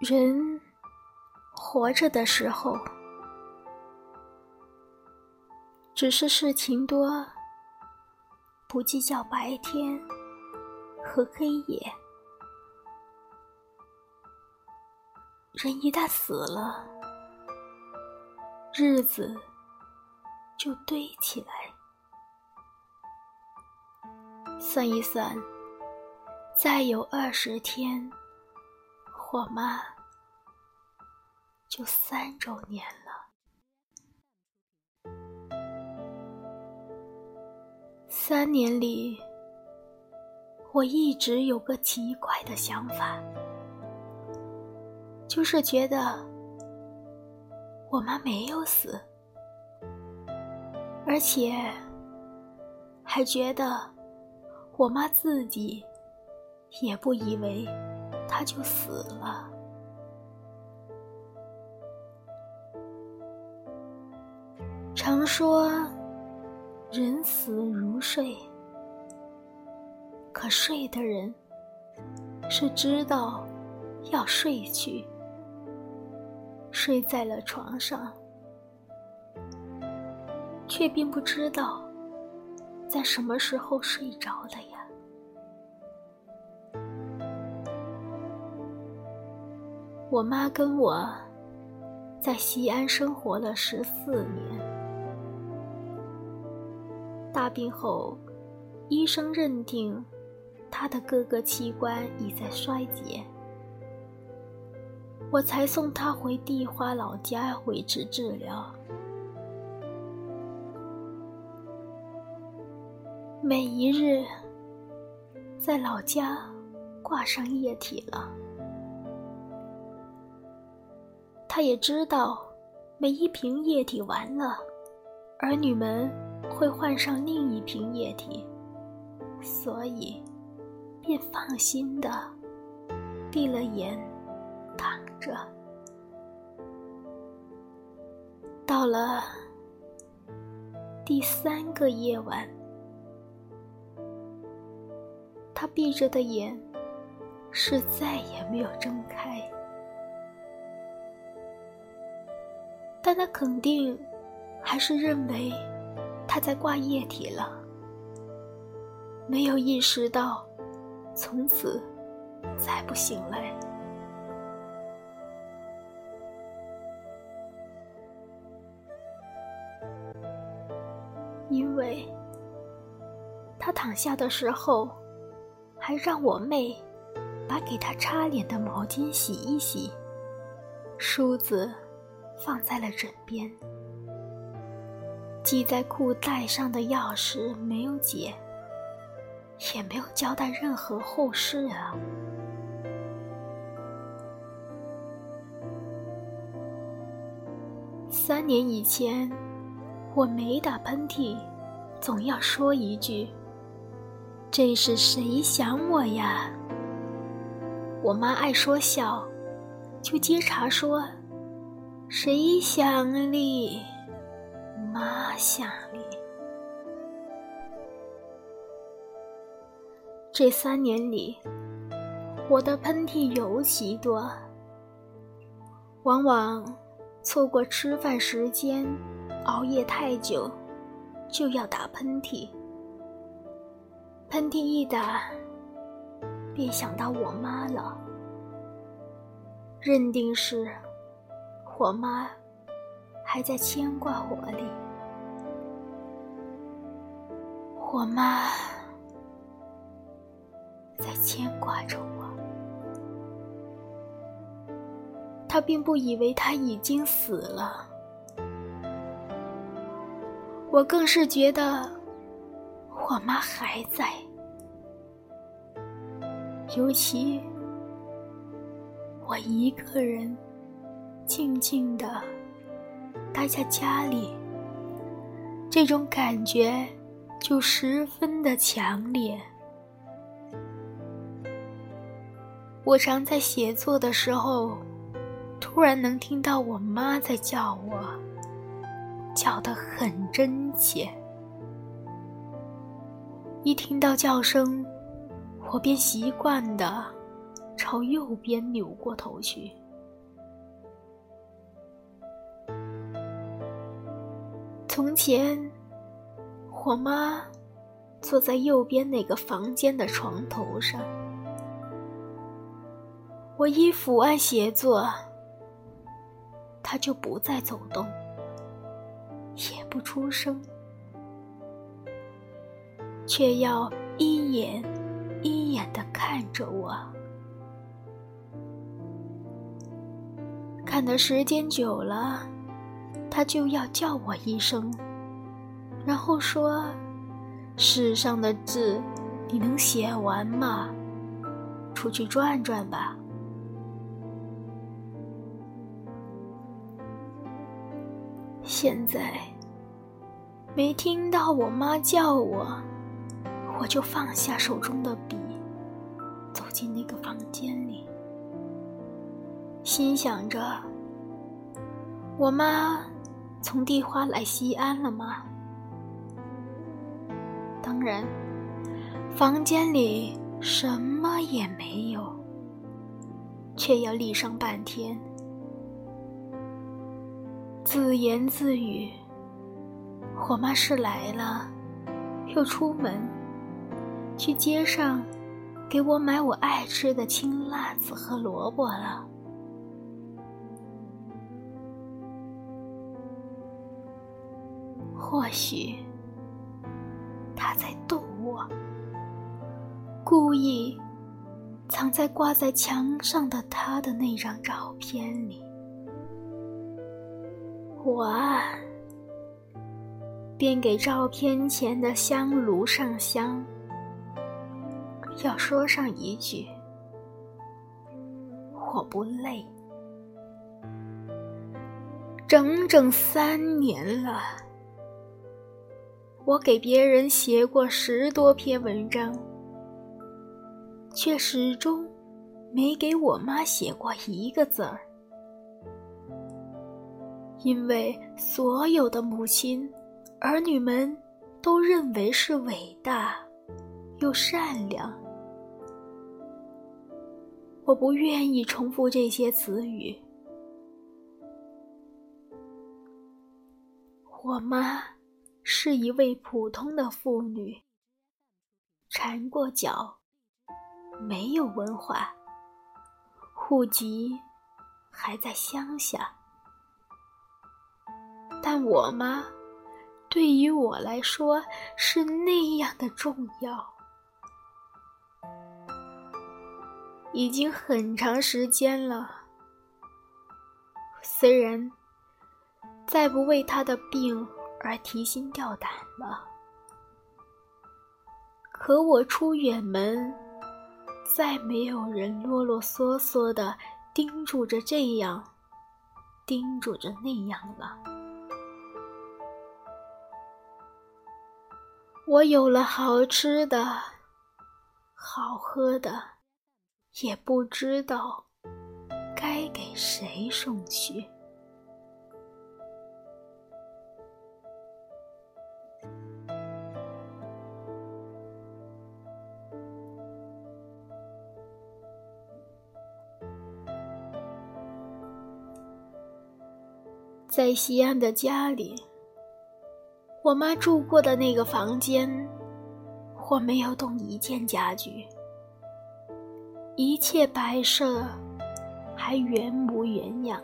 人活着的时候，只是事情多，不计较白天和黑夜。人一旦死了，日子就堆起来。算一算，再有二十天，我妈就三周年了。三年里，我一直有个奇怪的想法。就是觉得我妈没有死，而且还觉得我妈自己也不以为他就死了。常说人死如睡，可睡的人是知道要睡去。睡在了床上，却并不知道在什么时候睡着了呀。我妈跟我在西安生活了十四年，大病后，医生认定她的各个器官已在衰竭。我才送他回地花老家维持治疗。每一日，在老家挂上液体了。他也知道，每一瓶液体完了，儿女们会换上另一瓶液体，所以便放心的闭了眼。躺着，到了第三个夜晚，他闭着的眼是再也没有睁开，但他肯定还是认为他在挂液体了，没有意识到从此再不醒来。因为他躺下的时候，还让我妹把给他擦脸的毛巾洗一洗，梳子放在了枕边，系在裤带上的钥匙没有解，也没有交代任何后事啊。三年以前。我没打喷嚏，总要说一句：“这是谁想我呀？”我妈爱说笑，就接茬说：“谁想你？妈想你。”这三年里，我的喷嚏尤其多，往往错过吃饭时间。熬夜太久，就要打喷嚏。喷嚏一打，便想到我妈了，认定是我妈还在牵挂我里。我妈在牵挂着我，她并不以为她已经死了。我更是觉得，我妈还在。尤其我一个人静静的待在家里，这种感觉就十分的强烈。我常在写作的时候，突然能听到我妈在叫我。叫得很真切，一听到叫声，我便习惯的朝右边扭过头去。前，我妈坐在右边那个房间的床头上，我一伏案写作，她就不再走动，也不出声，却要一眼一眼的看着我。看的时间久了，他就要叫我一声，然后说：“世上的字，你能写完吗？出去转转吧。”现在没听到我妈叫我，我就放下手中的笔，走进那个房间里。心想着，我妈从地花来西安了吗？人，房间里什么也没有，却要立上半天，自言自语：“我妈是来了，又出门去街上给我买我爱吃的青辣子和萝卜了。”或许他在逗我，故意藏在挂在墙上的他的那张照片里。我便给照片前的香炉上香，要说上一句：“我不累。”整整三年了。我给别人写过十多篇文章，却始终没给我妈写过一个字儿。因为所有的母亲、儿女们都认为是伟大又善良，我不愿意重复这些词语。我妈。是一位普通的妇女，缠过脚，没有文化，户籍还在乡下。但我妈对于我来说是那样的重要，已经很长时间了。虽然再不为她的病。而提心吊胆了。可我出远门，再没有人啰啰嗦嗦的叮嘱着这样，叮嘱着那样了。我有了好吃的，好喝的，也不知道该给谁送去。在西安的家里，我妈住过的那个房间，我没有动一件家具，一切摆设还原模原样，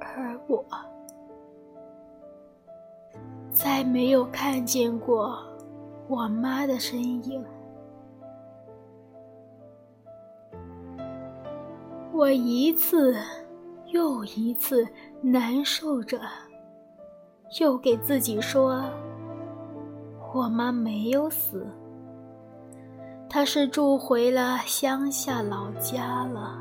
而我再没有看见过我妈的身影。我一次。又一次难受着，又给自己说：“我妈没有死，她是住回了乡下老家了。”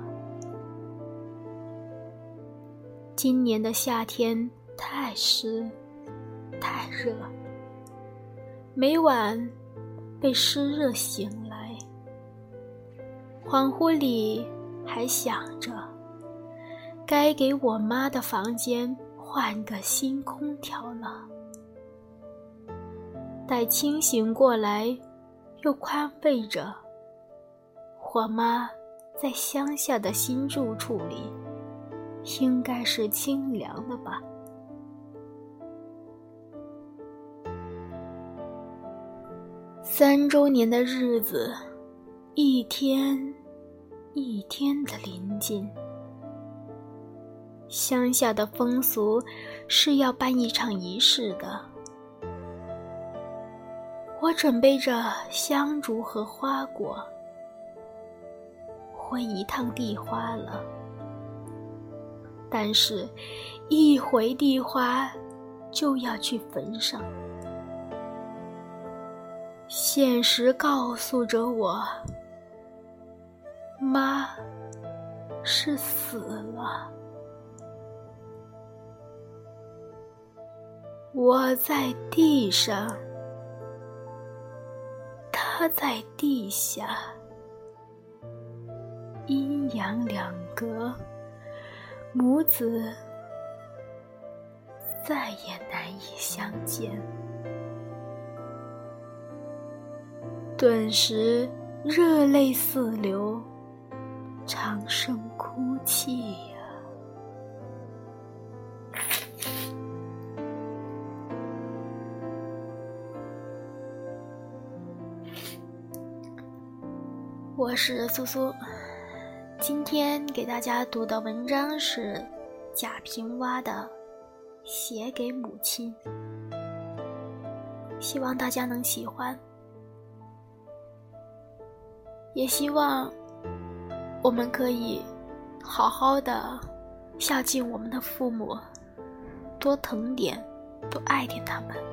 今年的夏天太湿，太热，每晚被湿热醒来，恍惚里还想着。该给我妈的房间换个新空调了。待清醒过来又宽慰着我妈在乡下的新住处里应该是清凉的吧。三周年的日子一天一天的临近。乡下的风俗是要办一场仪式的，我准备着香烛和花果，回一趟地花了。但是，一回地花，就要去坟上。现实告诉着我，妈是死了。我在地上，他在地下，阴阳两隔，母子再也难以相见。顿时热泪四流，长声哭泣我是苏苏，今天给大家读的文章是贾平凹的《写给母亲》，希望大家能喜欢。也希望我们可以好好的孝敬我们的父母，多疼点，多爱点他们。